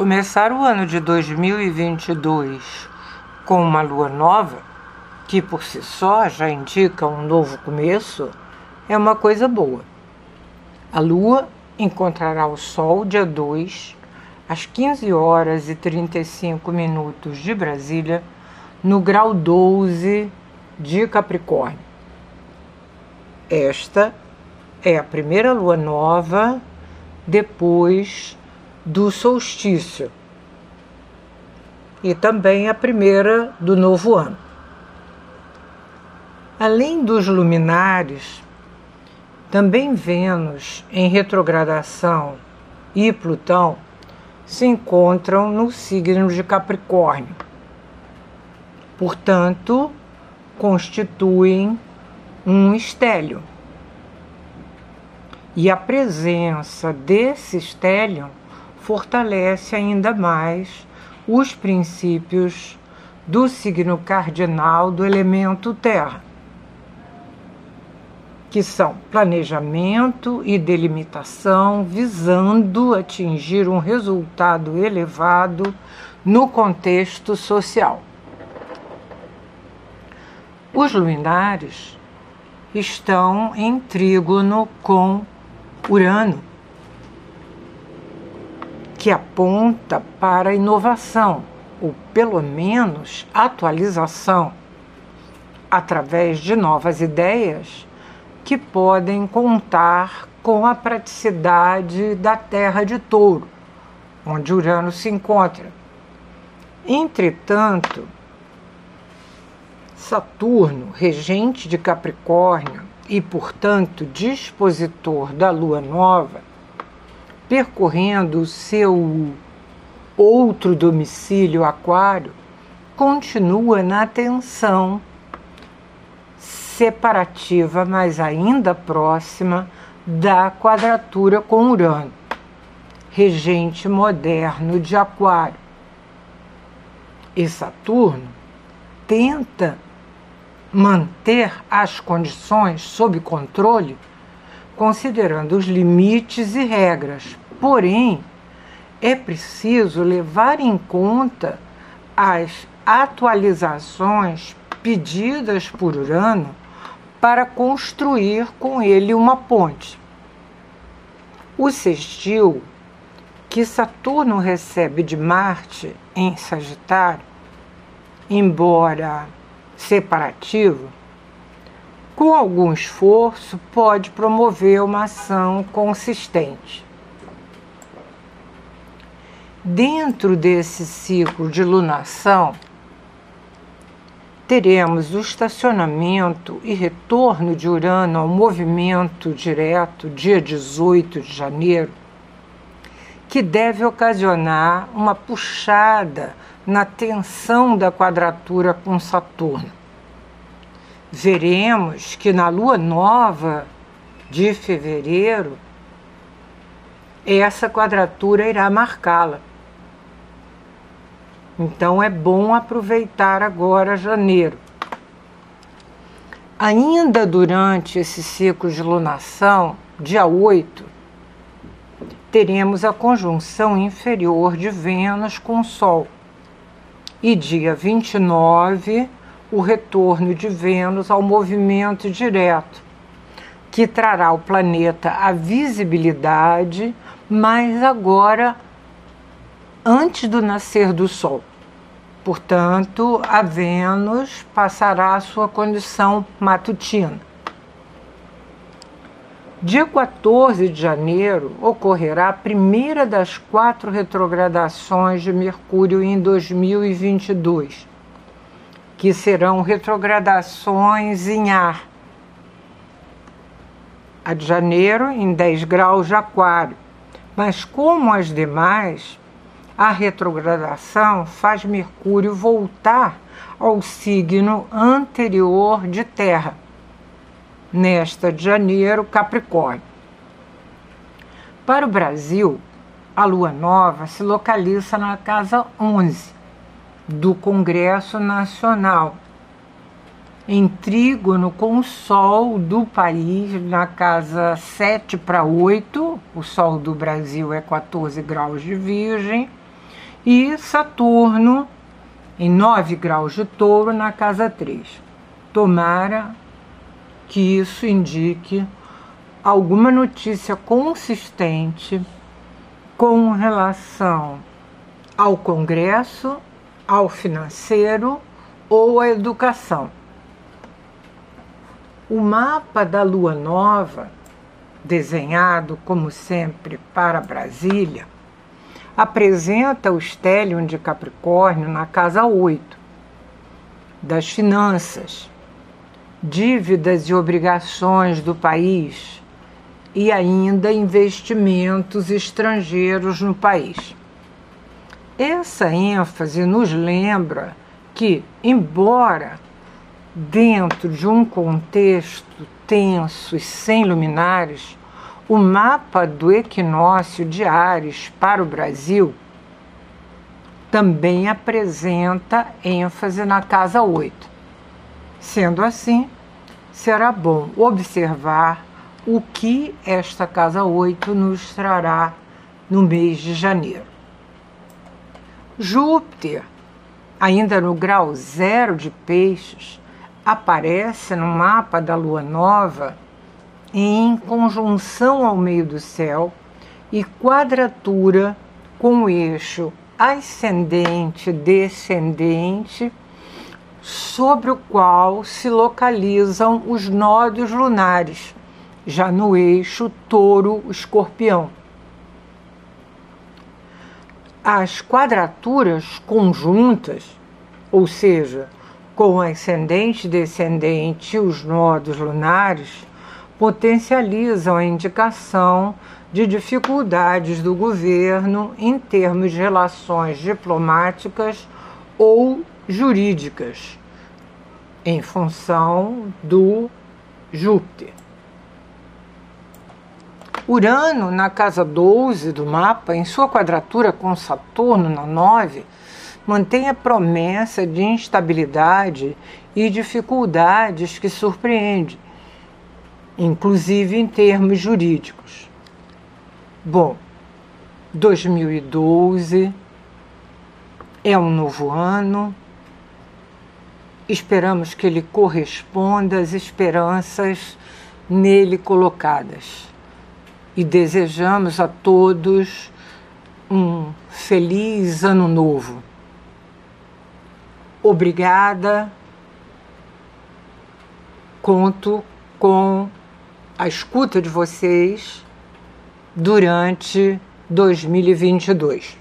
Começar o ano de 2022 com uma lua nova, que por si só já indica um novo começo, é uma coisa boa. A lua encontrará o sol dia 2, às 15 horas e 35 minutos de Brasília, no grau 12 de Capricórnio. Esta é a primeira lua nova depois do solstício e também a primeira do novo ano. Além dos luminares, também Vênus em retrogradação e Plutão se encontram no signo de Capricórnio. Portanto, constituem um estélio. E a presença desse estélio fortalece ainda mais os princípios do signo cardinal do elemento terra, que são planejamento e delimitação, visando atingir um resultado elevado no contexto social. Os luminares estão em trígono com Urano que aponta para inovação, ou pelo menos atualização, através de novas ideias que podem contar com a praticidade da Terra de Touro, onde Urano se encontra. Entretanto, Saturno, regente de Capricórnio e, portanto, dispositor da Lua Nova, percorrendo o seu outro domicílio aquário, continua na tensão separativa, mas ainda próxima da quadratura com Urano, regente moderno de Aquário. E Saturno tenta manter as condições sob controle, considerando os limites e regras Porém, é preciso levar em conta as atualizações pedidas por Urano para construir com ele uma ponte. O sextil que Saturno recebe de Marte em Sagitário, embora separativo, com algum esforço pode promover uma ação consistente. Dentro desse ciclo de lunação, teremos o estacionamento e retorno de Urano ao movimento direto, dia 18 de janeiro, que deve ocasionar uma puxada na tensão da quadratura com Saturno. Veremos que na lua nova de fevereiro, essa quadratura irá marcá-la. Então é bom aproveitar agora janeiro. Ainda durante esse ciclo de lunação, dia 8, teremos a conjunção inferior de Vênus com o Sol. E dia 29, o retorno de Vênus ao movimento direto, que trará o planeta à visibilidade, mas agora antes do nascer do Sol. Portanto, a Vênus passará a sua condição matutina. Dia 14 de janeiro ocorrerá a primeira das quatro retrogradações de Mercúrio em 2022, que serão retrogradações em ar. A de janeiro em 10 graus de Aquário, mas como as demais, a retrogradação faz Mercúrio voltar ao signo anterior de Terra, nesta de janeiro, Capricórnio. Para o Brasil, a lua nova se localiza na casa 11 do Congresso Nacional, em trígono com o Sol do país na casa 7 para 8, o Sol do Brasil é 14 graus de Virgem e Saturno em 9 graus de touro na casa 3. Tomara que isso indique alguma notícia consistente com relação ao Congresso, ao financeiro ou à educação. O mapa da lua nova, desenhado como sempre para Brasília, apresenta o estélio de Capricórnio na casa 8, das finanças, dívidas e obrigações do país e ainda investimentos estrangeiros no país. Essa ênfase nos lembra que, embora dentro de um contexto tenso e sem luminares, o mapa do equinócio de Ares para o Brasil também apresenta ênfase na casa 8. Sendo assim, será bom observar o que esta casa 8 nos trará no mês de janeiro. Júpiter, ainda no grau zero de peixes, aparece no mapa da lua nova em conjunção ao meio do céu e quadratura com o eixo ascendente-descendente, sobre o qual se localizam os nódulos lunares, já no eixo touro-escorpião. As quadraturas conjuntas, ou seja, com ascendente e descendente e os nódulos lunares, potencializam a indicação de dificuldades do governo em termos de relações diplomáticas ou jurídicas, em função do Júpiter. Urano, na casa 12 do mapa, em sua quadratura com Saturno na 9, mantém a promessa de instabilidade e dificuldades que surpreende, inclusive em termos jurídicos. Bom, 2012 é um novo ano. Esperamos que ele corresponda às esperanças nele colocadas. E desejamos a todos um feliz ano novo. Obrigada. Conto com a escuta de vocês durante 2022.